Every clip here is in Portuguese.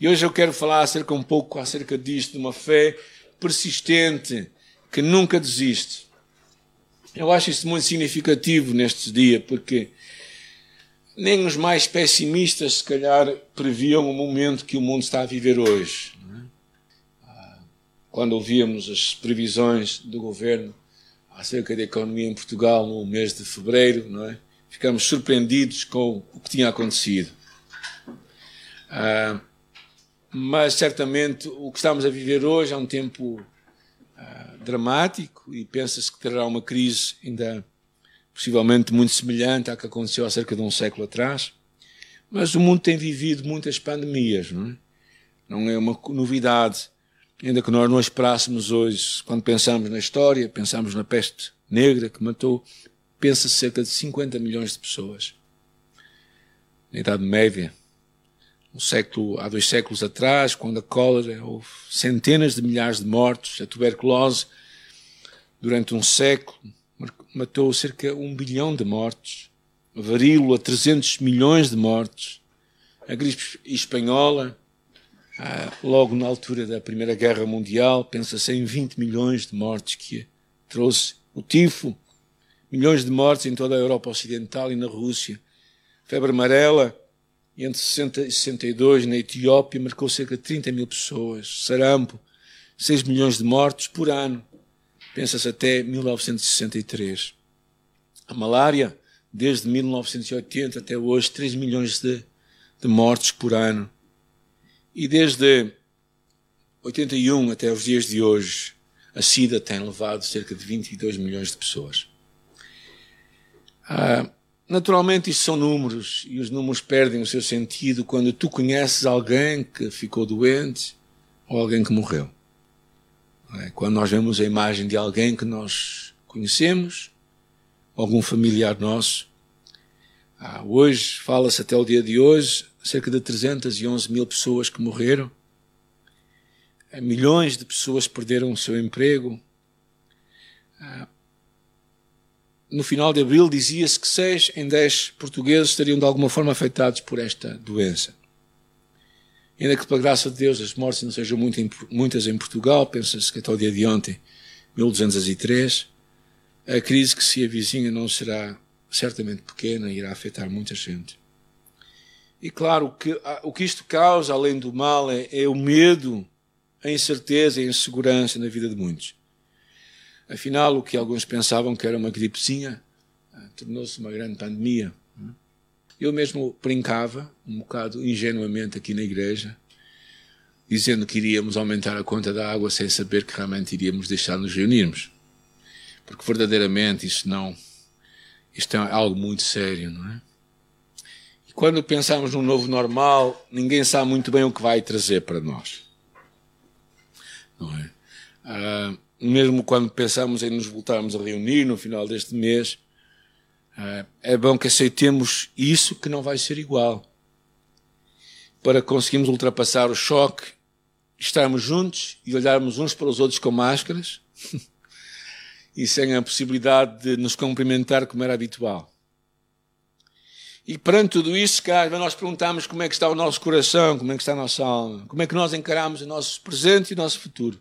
E hoje eu quero falar acerca um pouco acerca disto, de uma fé persistente que nunca desiste. Eu acho isso muito significativo neste dia, porque nem os mais pessimistas, se calhar, previam o momento que o mundo está a viver hoje. É? Quando ouvíamos as previsões do governo acerca da economia em Portugal no mês de fevereiro, não é? ficamos surpreendidos com o que tinha acontecido. Ah, mas certamente o que estamos a viver hoje é um tempo ah, dramático e pensa-se que terá uma crise ainda possivelmente muito semelhante à que aconteceu há cerca de um século atrás. Mas o mundo tem vivido muitas pandemias, não é? Não é uma novidade. Ainda que nós não esperássemos hoje, quando pensamos na história, pensamos na peste negra que matou, pensa cerca de 50 milhões de pessoas. Na Idade Média, um século, há dois séculos atrás, quando a cólera houve centenas de milhares de mortos, a tuberculose, durante um século, matou cerca de um bilhão de mortos, a varíola, 300 milhões de mortos, a gripe espanhola, ah, logo na altura da Primeira Guerra Mundial, pensa-se em 20 milhões de mortes que trouxe o tifo, milhões de mortes em toda a Europa Ocidental e na Rússia, febre amarela, entre 60 e 62 na Etiópia marcou cerca de 30 mil pessoas, sarampo, 6 milhões de mortos por ano, pensa-se até 1963. A malária, desde 1980 até hoje, 3 milhões de, de mortes por ano. E desde 81 até os dias de hoje, a SIDA tem levado cerca de 22 milhões de pessoas. Ah, naturalmente, isto são números e os números perdem o seu sentido quando tu conheces alguém que ficou doente ou alguém que morreu. É? Quando nós vemos a imagem de alguém que nós conhecemos, algum familiar nosso. Ah, hoje, fala-se até o dia de hoje, cerca de 311 mil pessoas que morreram. Ah, milhões de pessoas perderam o seu emprego. Ah, no final de abril dizia-se que 6 em 10 portugueses estariam de alguma forma afetados por esta doença. Ainda que, pela graça de Deus, as mortes não sejam muito, muitas em Portugal, pensa-se que até o dia de ontem, 1203, a crise que se avizinha não será certamente pequena e irá afetar muita gente. E claro, que, o que isto causa, além do mal, é, é o medo, a incerteza e a insegurança na vida de muitos. Afinal, o que alguns pensavam que era uma gripezinha ah, tornou-se uma grande pandemia. Eu mesmo brincava, um bocado ingenuamente aqui na igreja, dizendo que iríamos aumentar a conta da água sem saber que realmente iríamos deixar nos reunirmos. Porque verdadeiramente isto não, isto é algo muito sério, não é? E quando pensamos num novo normal, ninguém sabe muito bem o que vai trazer para nós. Não é? Ah, mesmo quando pensamos em nos voltarmos a reunir no final deste mês, ah, é bom que aceitemos isso que não vai ser igual. Para conseguirmos ultrapassar o choque, estarmos juntos e olharmos uns para os outros com máscaras e sem a possibilidade de nos cumprimentar como era habitual. E perante tudo isso, cara, nós perguntamos como é que está o nosso coração, como é que está a nossa alma, como é que nós encaramos o nosso presente e o nosso futuro.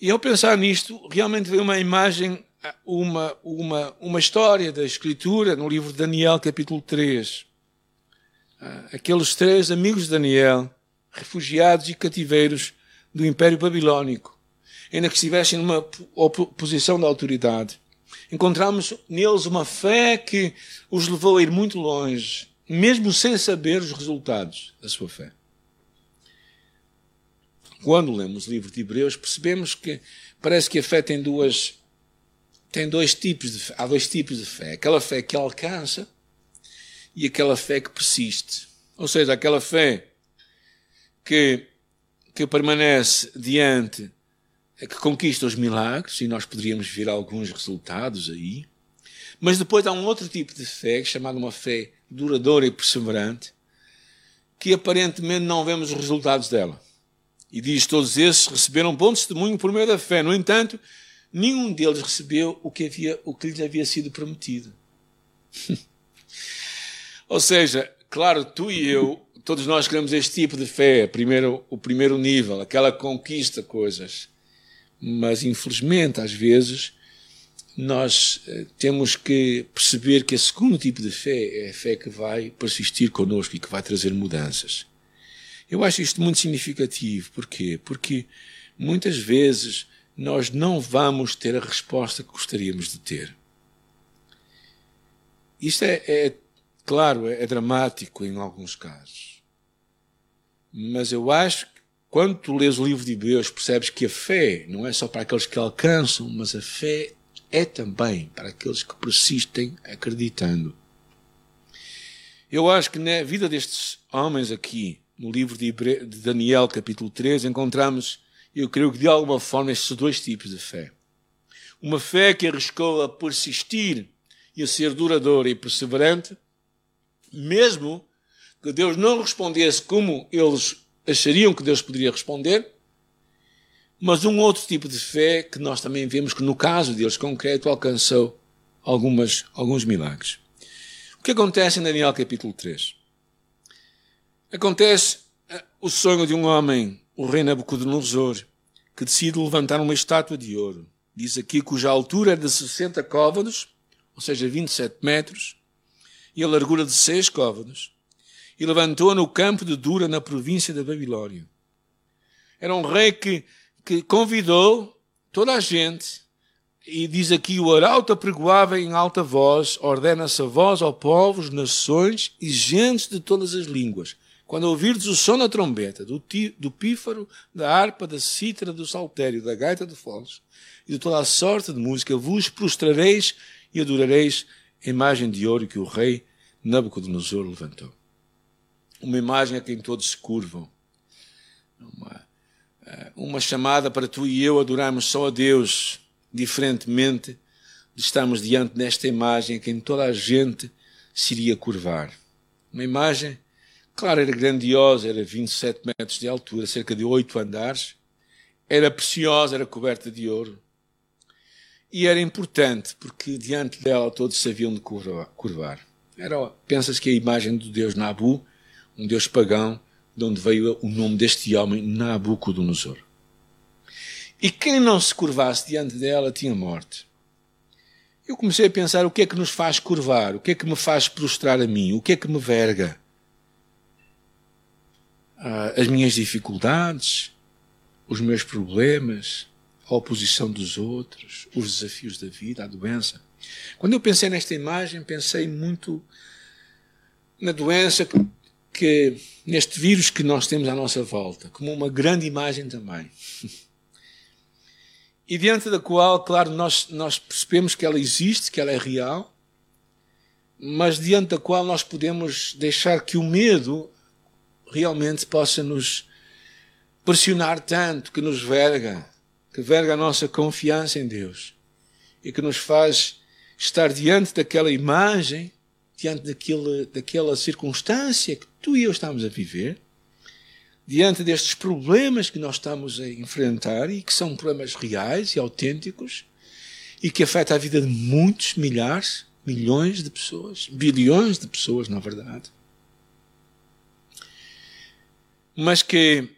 E ao pensar nisto, realmente veio uma imagem, uma, uma, uma história da Escritura no livro de Daniel, capítulo 3. Ah, aqueles três amigos de Daniel, refugiados e cativeiros do Império Babilônico, ainda que estivessem numa posição de autoridade. Encontramos neles uma fé que os levou a ir muito longe, mesmo sem saber os resultados da sua fé quando lemos o livro de Hebreus, percebemos que parece que a fé tem duas tem dois tipos de fé. há dois tipos de fé, aquela fé que alcança e aquela fé que persiste. Ou seja, aquela fé que que permanece diante que conquista os milagres e nós poderíamos ver alguns resultados aí. Mas depois há um outro tipo de fé, chamada uma fé duradoura e perseverante, que aparentemente não vemos os resultados dela. E diz: todos esses receberam bom testemunho por meio da fé. No entanto, nenhum deles recebeu o que, havia, o que lhes havia sido prometido. Ou seja, claro, tu e eu todos nós queremos este tipo de fé, primeiro, o primeiro nível, aquela que conquista coisas. Mas, infelizmente, às vezes, nós eh, temos que perceber que a segundo tipo de fé é a fé que vai persistir connosco e que vai trazer mudanças. Eu acho isto muito significativo. Porquê? Porque muitas vezes nós não vamos ter a resposta que gostaríamos de ter. Isto é, é claro, é, é dramático em alguns casos. Mas eu acho que quando tu lês o livro de Hebreus, percebes que a fé não é só para aqueles que alcançam, mas a fé é também para aqueles que persistem acreditando. Eu acho que na vida destes homens aqui, no livro de, Daniel, capítulo 3, encontramos, eu creio que de alguma forma, estes dois tipos de fé. Uma fé que arriscou a persistir e a ser duradoura e perseverante, mesmo que Deus não respondesse como eles achariam que Deus poderia responder, mas um outro tipo de fé que nós também vemos que no caso deles concreto alcançou algumas, alguns milagres. O que acontece em Daniel capítulo 3? Acontece eh, o sonho de um homem, o rei Nabucodonosor, que decide levantar uma estátua de ouro. Diz aqui cuja altura é de 60 côvados, ou seja, 27 metros, e a largura de 6 côvados, e levantou-a no campo de Dura, na província da Babilônia. Era um rei que, que convidou toda a gente, e diz aqui: o arauto apregoava em alta voz, ordena-se a voz ao povos, nações e gentes de todas as línguas. Quando ouvirdes o som da trombeta, do, do pífaro, da harpa, da cítara, do saltério, da gaita de foles e de toda a sorte de música, vos prostrareis e adorareis a imagem de ouro que o rei Nabucodonosor levantou. Uma imagem a quem todos se curvam. Uma, eh, uma chamada para tu e eu adorarmos só a Deus, diferentemente de estarmos diante desta imagem a quem toda a gente se iria curvar. Uma imagem, claro, era grandiosa, era 27 metros de altura, cerca de oito andares, era preciosa, era coberta de ouro. E era importante, porque diante dela todos sabiam de curvar. Era, pensas que a imagem do deus Nabu, um deus pagão, de onde veio o nome deste homem, Nabucodonosor. E quem não se curvasse diante dela tinha morte. Eu comecei a pensar o que é que nos faz curvar, o que é que me faz prostrar a mim, o que é que me verga. Ah, as minhas dificuldades, os meus problemas, a oposição dos outros, os desafios da vida, a doença. Quando eu pensei nesta imagem, pensei muito na doença que, que, neste vírus que nós temos à nossa volta, como uma grande imagem também. E diante da qual, claro, nós, nós percebemos que ela existe, que ela é real, mas diante da qual nós podemos deixar que o medo realmente possa nos pressionar tanto, que nos verga, que verga a nossa confiança em Deus e que nos faz estar diante daquela imagem, diante daquele, daquela circunstância que tu e eu estamos a viver, diante destes problemas que nós estamos a enfrentar e que são problemas reais e autênticos e que afetam a vida de muitos, milhares, milhões de pessoas, bilhões de pessoas, na verdade. Mas que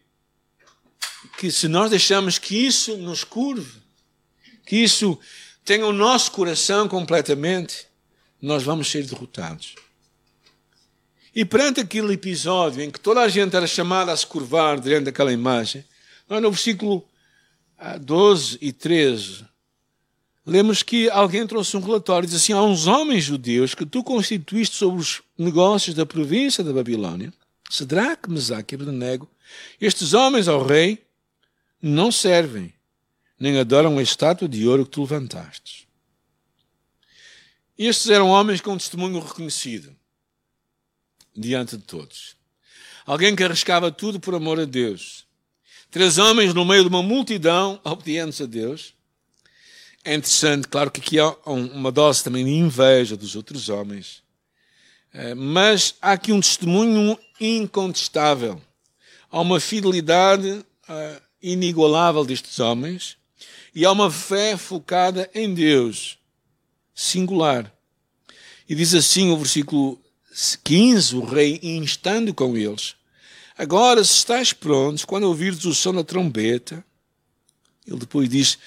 que se nós deixamos que isso nos curve, que isso tenha o nosso coração completamente, nós vamos ser derrotados. E perante aquele episódio em que toda a gente era chamada a se curvar diante daquela imagem, nós no versículo 12 ah, e 13, lemos que alguém trouxe um relatório e diz assim: há uns homens judeus que tu constituíste sobre os negócios da província da Babilônia, Sedraque, Mesaque e Abednego, estes homens ao rei não servem, nem adoram a estátua de ouro que tu levantaste. Estes eram homens com testemunho reconhecido diante de todos. Alguém que arriscava tudo por amor a Deus. Três homens no meio de uma multidão obedientes a Deus. É interessante, claro que aqui há uma dose também de inveja dos outros homens. Eh, mas há aqui um testemunho incontestável. Há uma fidelidade eh, inigualável destes homens e há uma fé focada em Deus, singular. E diz assim o versículo 15: o rei, instando com eles, Agora, se estáis prontos, quando ouvires o som da trombeta, ele depois diz: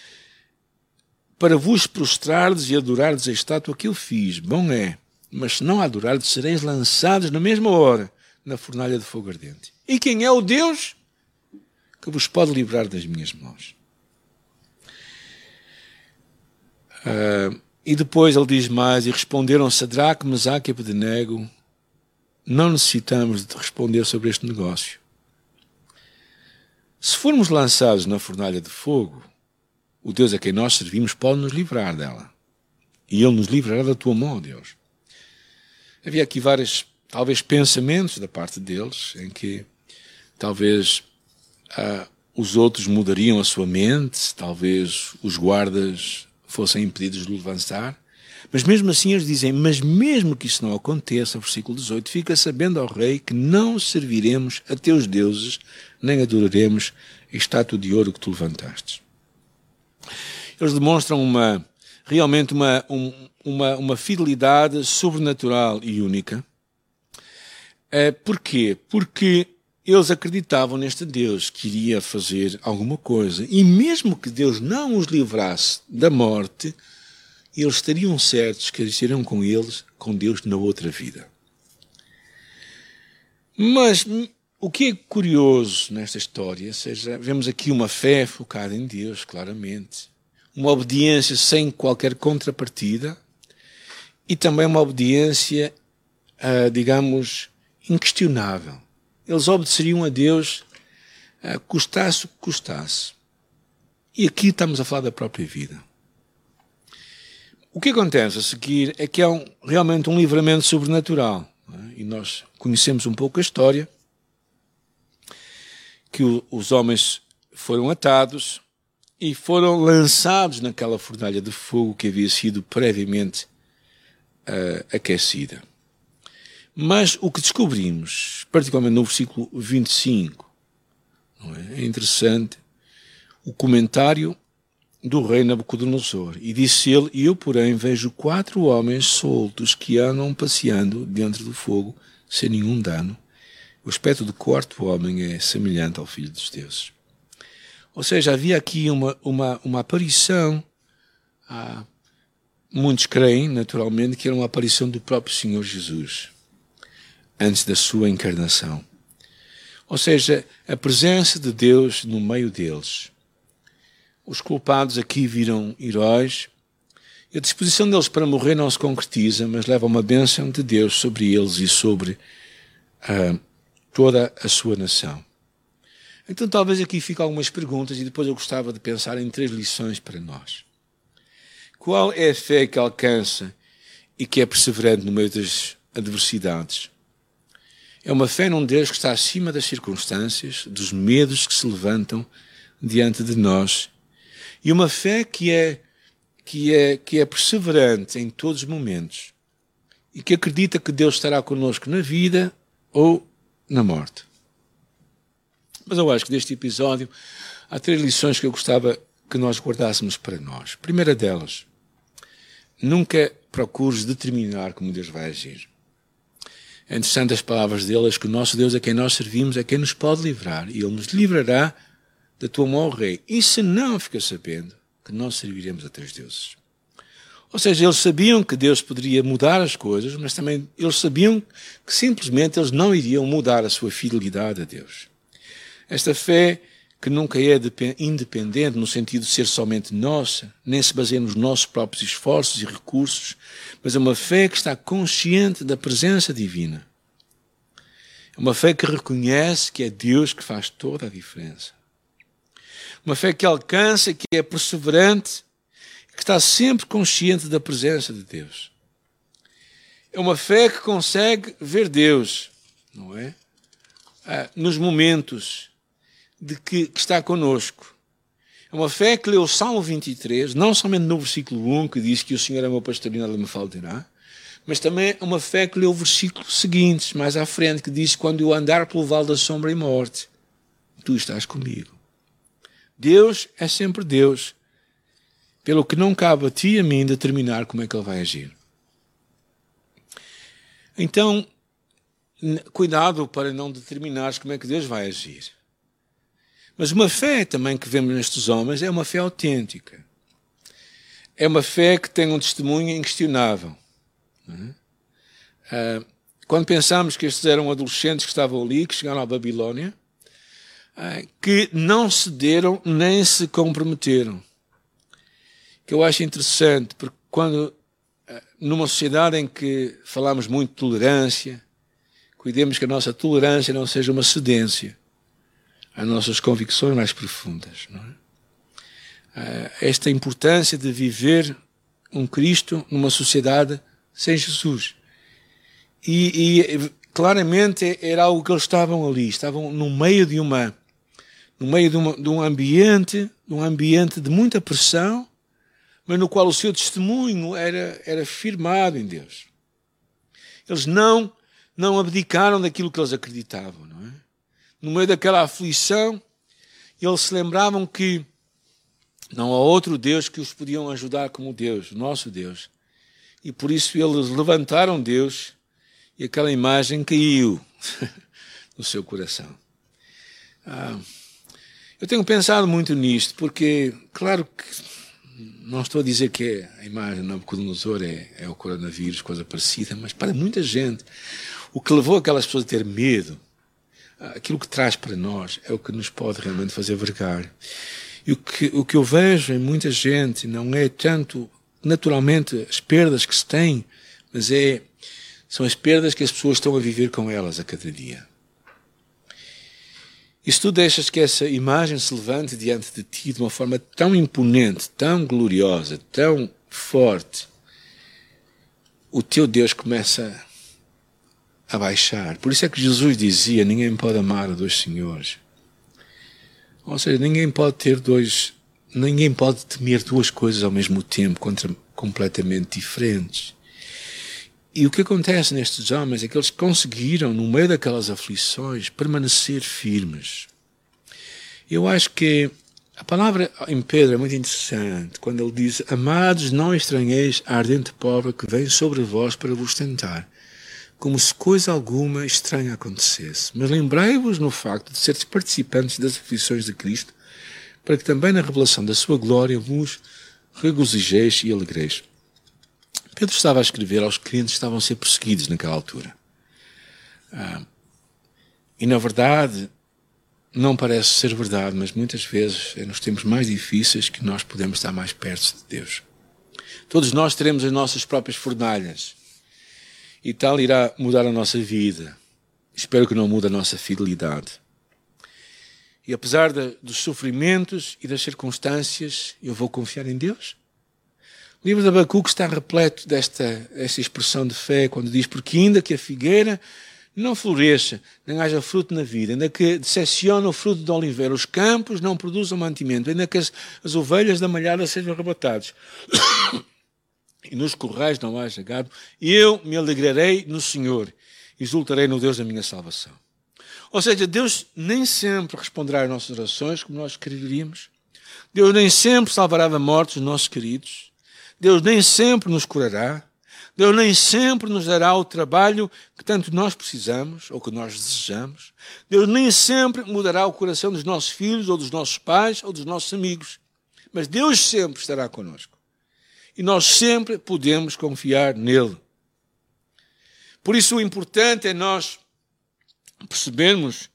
Para vos prostrardes e adorardes a estátua que eu fiz. Bom é, mas se não adorardes, sereis lançados na mesma hora na fornalha de fogo ardente. E quem é o Deus que vos pode livrar das minhas mãos? Uh, e depois ele diz mais: E responderam Sadraque, Mesaque e Abednego: Não necessitamos de responder sobre este negócio. Se formos lançados na fornalha de fogo, o Deus a quem nós servimos pode nos livrar dela. E Ele nos livrará da tua mão, Deus. Havia aqui vários, talvez, pensamentos da parte deles, em que talvez ah, os outros mudariam a sua mente, talvez os guardas fossem impedidos de levantar. Mas mesmo assim eles dizem: Mas mesmo que isso não aconteça, versículo 18, fica sabendo ao rei que não serviremos a teus deuses, nem adoraremos a estátua de ouro que tu levantaste. Eles demonstram uma, realmente uma, um, uma, uma fidelidade sobrenatural e única. É, porquê? Porque eles acreditavam neste Deus que iria fazer alguma coisa. E mesmo que Deus não os livrasse da morte, eles estariam certos que estariam com eles, com Deus na outra vida. Mas o que é curioso nesta história, seja, vemos aqui uma fé focada em Deus, claramente, uma obediência sem qualquer contrapartida e também uma obediência, uh, digamos, inquestionável eles obedeceriam a Deus, uh, custasse o que custasse. E aqui estamos a falar da própria vida. O que acontece a seguir é que é um, realmente um livramento sobrenatural. É? E nós conhecemos um pouco a história, que o, os homens foram atados e foram lançados naquela fornalha de fogo que havia sido previamente uh, aquecida. Mas o que descobrimos, particularmente no versículo 25, é? é interessante o comentário do rei Nabucodonosor. E disse ele: eu, porém, vejo quatro homens soltos que andam passeando dentro do fogo, sem nenhum dano. O aspecto do quarto homem é semelhante ao filho dos deuses. Ou seja, havia aqui uma, uma, uma aparição. Ah, muitos creem, naturalmente, que era uma aparição do próprio Senhor Jesus antes da sua encarnação. Ou seja, a presença de Deus no meio deles. Os culpados aqui viram heróis. E a disposição deles para morrer não se concretiza, mas leva uma bênção de Deus sobre eles e sobre uh, toda a sua nação. Então, talvez aqui fiquem algumas perguntas e depois eu gostava de pensar em três lições para nós. Qual é a fé que alcança e que é perseverante no meio das adversidades? É uma fé num Deus que está acima das circunstâncias, dos medos que se levantam diante de nós. E uma fé que é, que é, que é perseverante em todos os momentos. E que acredita que Deus estará conosco na vida ou na morte. Mas eu acho que deste episódio há três lições que eu gostava que nós guardássemos para nós. primeira delas, nunca procures determinar como Deus vai agir. É interessante as palavras deles que o nosso Deus a quem nós servimos é quem nos pode livrar e Ele nos livrará da tua mão, Rei. E se não fica sabendo que nós serviremos a teus deuses. Ou seja, eles sabiam que Deus poderia mudar as coisas, mas também eles sabiam que simplesmente eles não iriam mudar a sua fidelidade a Deus. Esta fé que nunca é independente no sentido de ser somente nossa, nem se baseia nos nossos próprios esforços e recursos, mas é uma fé que está consciente da presença divina. É uma fé que reconhece que é Deus que faz toda a diferença. Uma fé que alcança, que é perseverante, que está sempre consciente da presença de Deus. É uma fé que consegue ver Deus, não é? Ah, nos momentos de que, que está conosco. É uma fé que leu o Salmo 23, não somente no versículo 1, que diz que o Senhor é meu pastor e nada me faltará, mas também é uma fé que leu o versículo seguinte, mais à frente, que diz: Quando eu andar pelo vale da sombra e morte, tu estás comigo. Deus é sempre Deus, pelo que não cabe a ti e a mim determinar como é que Ele vai agir. Então, cuidado para não determinares como é que Deus vai agir. Mas uma fé também que vemos nestes homens é uma fé autêntica. É uma fé que tem um testemunho inquestionável. É? Quando pensamos que estes eram adolescentes que estavam ali, que chegaram à Babilónia, que não cederam nem se comprometeram. Que eu acho interessante, porque quando, numa sociedade em que falamos muito de tolerância, cuidemos que a nossa tolerância não seja uma cedência às nossas convicções mais profundas. É? Esta importância de viver um Cristo numa sociedade sem Jesus. E, e, claramente era algo que eles estavam ali, estavam no meio de uma no meio de, uma, de um ambiente, de um ambiente de muita pressão, mas no qual o seu testemunho era, era firmado em Deus. Eles não, não abdicaram daquilo que eles acreditavam, não é? No meio daquela aflição, eles se lembravam que não há outro Deus que os podiam ajudar como Deus, nosso Deus. E por isso eles levantaram Deus e aquela imagem caiu no seu coração. Ah, eu tenho pensado muito nisto, porque, claro que não estou a dizer que a imagem de Nabucodonosor é, é o coronavírus, coisa parecida, mas para muita gente, o que levou aquelas pessoas a ter medo, aquilo que traz para nós, é o que nos pode realmente fazer vergar. E o que, o que eu vejo em muita gente não é tanto, naturalmente, as perdas que se têm, mas é, são as perdas que as pessoas estão a viver com elas a cada dia. E se tu deixas que essa imagem se levante diante de ti de uma forma tão imponente, tão gloriosa, tão forte, o teu Deus começa a baixar. Por isso é que Jesus dizia: ninguém pode amar a dois senhores. Ou seja, ninguém pode ter dois, ninguém pode temer duas coisas ao mesmo tempo, contra, completamente diferentes. E o que acontece nestes homens é que eles conseguiram, no meio daquelas aflições, permanecer firmes. Eu acho que a palavra em Pedro é muito interessante, quando ele diz: Amados, não estranheis a ardente pobre que vem sobre vós para vos tentar, como se coisa alguma estranha acontecesse. Mas lembrai-vos no facto de seres participantes das aflições de Cristo, para que também na revelação da sua glória vos regozijeis e alegreis. Pedro estava a escrever aos crentes que estavam a ser perseguidos naquela altura. Ah, e na verdade, não parece ser verdade, mas muitas vezes é nos tempos mais difíceis que nós podemos estar mais perto de Deus. Todos nós teremos as nossas próprias fornalhas. E tal irá mudar a nossa vida. Espero que não mude a nossa fidelidade. E apesar de, dos sofrimentos e das circunstâncias, eu vou confiar em Deus. O livro de Abacuque está repleto desta, desta expressão de fé, quando diz: Porque ainda que a figueira não floresça, nem haja fruto na vida, ainda que decepcione o fruto do oliveira, os campos não produzam mantimento, ainda que as, as ovelhas da malhada sejam arrebatadas, e nos corrais não haja gado, eu me alegrarei no Senhor, exultarei no Deus da minha salvação. Ou seja, Deus nem sempre responderá às nossas orações como nós quereríamos. Deus nem sempre salvará da morte os nossos queridos. Deus nem sempre nos curará. Deus nem sempre nos dará o trabalho que tanto nós precisamos ou que nós desejamos. Deus nem sempre mudará o coração dos nossos filhos ou dos nossos pais ou dos nossos amigos. Mas Deus sempre estará conosco. E nós sempre podemos confiar nele. Por isso o importante é nós percebermos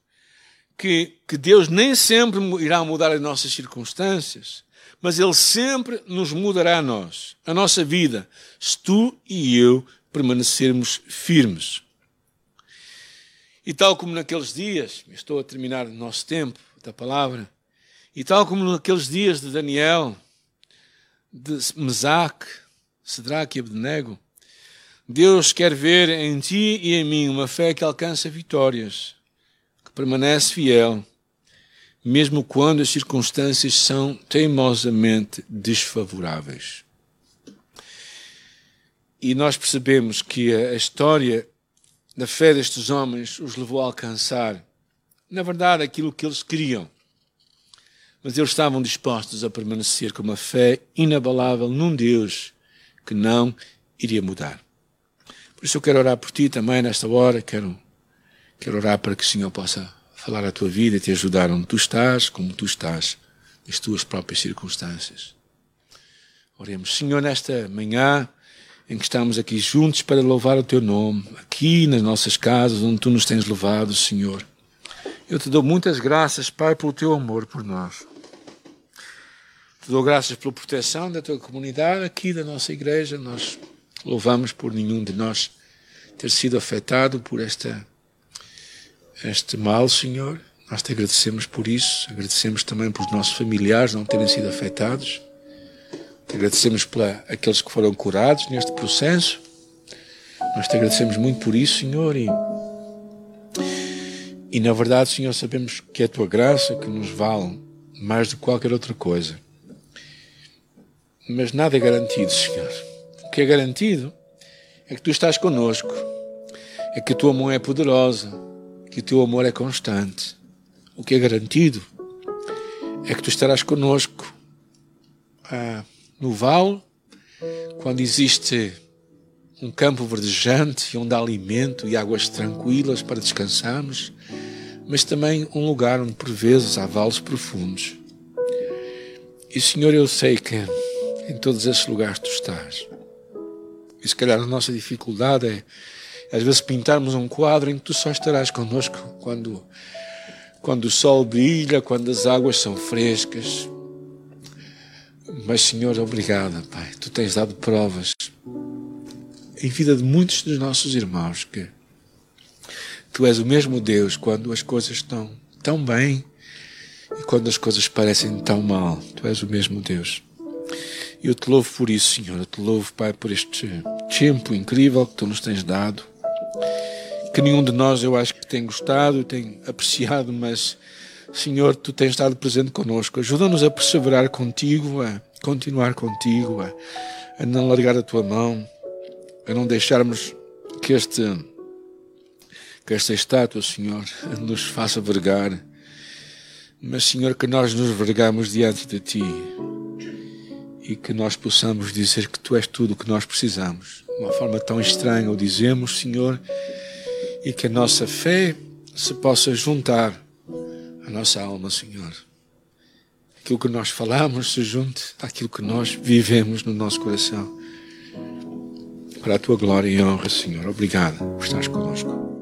que, que Deus nem sempre irá mudar as nossas circunstâncias, mas Ele sempre nos mudará a nós, a nossa vida, se tu e eu permanecermos firmes. E tal como naqueles dias, estou a terminar o nosso tempo da palavra, e tal como naqueles dias de Daniel, de Mesaque, Sedraque e Abednego, Deus quer ver em ti e em mim uma fé que alcança vitórias, que permanece fiel mesmo quando as circunstâncias são teimosamente desfavoráveis. E nós percebemos que a história da fé destes homens os levou a alcançar, na verdade, aquilo que eles queriam. Mas eles estavam dispostos a permanecer com uma fé inabalável num Deus que não iria mudar. Por isso eu quero orar por ti também nesta hora, quero Quero orar para que o Senhor possa falar a tua vida e te ajudar onde tu estás, como tu estás, nas tuas próprias circunstâncias. Oremos, Senhor, nesta manhã em que estamos aqui juntos para louvar o teu nome, aqui nas nossas casas, onde tu nos tens levado, Senhor. Eu te dou muitas graças, Pai, pelo teu amor por nós. Te dou graças pela proteção da tua comunidade, aqui da nossa igreja. Nós louvamos por nenhum de nós ter sido afetado por esta, este mal, Senhor. Nós te agradecemos por isso. Agradecemos também pelos nossos familiares não terem sido afetados. Te agradecemos por aqueles que foram curados neste processo. Nós te agradecemos muito por isso, Senhor. E, e na verdade, Senhor, sabemos que é a tua graça que nos vale mais do que qualquer outra coisa. Mas nada é garantido, Senhor. O que é garantido é que tu estás conosco, é que a tua mão é poderosa, que o teu amor é constante. O que é garantido é que tu estarás conosco ah, no vale, quando existe um campo verdejante onde há alimento e águas tranquilas para descansarmos, mas também um lugar onde por vezes há vales profundos. E Senhor, eu sei que em todos esses lugares tu estás. E se calhar a nossa dificuldade é, às vezes, pintarmos um quadro em que tu só estarás connosco quando, quando o sol brilha, quando as águas são frescas. Mas, Senhor, obrigada, Pai. Tu tens dado provas em vida de muitos dos nossos irmãos que tu és o mesmo Deus quando as coisas estão tão bem e quando as coisas parecem tão mal. Tu és o mesmo Deus. Eu te louvo por isso, Senhor. Eu te louvo, Pai, por este tempo incrível que tu nos tens dado. Que nenhum de nós, eu acho que tem gostado, tem apreciado, mas, Senhor, tu tens estado presente conosco. Ajuda-nos a perseverar contigo, a continuar contigo, a, a não largar a tua mão, a não deixarmos que este que esta estátua, Senhor, nos faça vergar, mas, Senhor, que nós nos vergamos diante de Ti e que nós possamos dizer que Tu és tudo o que nós precisamos. De uma forma tão estranha o dizemos, Senhor, e que a nossa fé se possa juntar à nossa alma, Senhor. Aquilo que nós falamos se junte àquilo que nós vivemos no nosso coração. Para a Tua glória e honra, Senhor. Obrigado por estares conosco.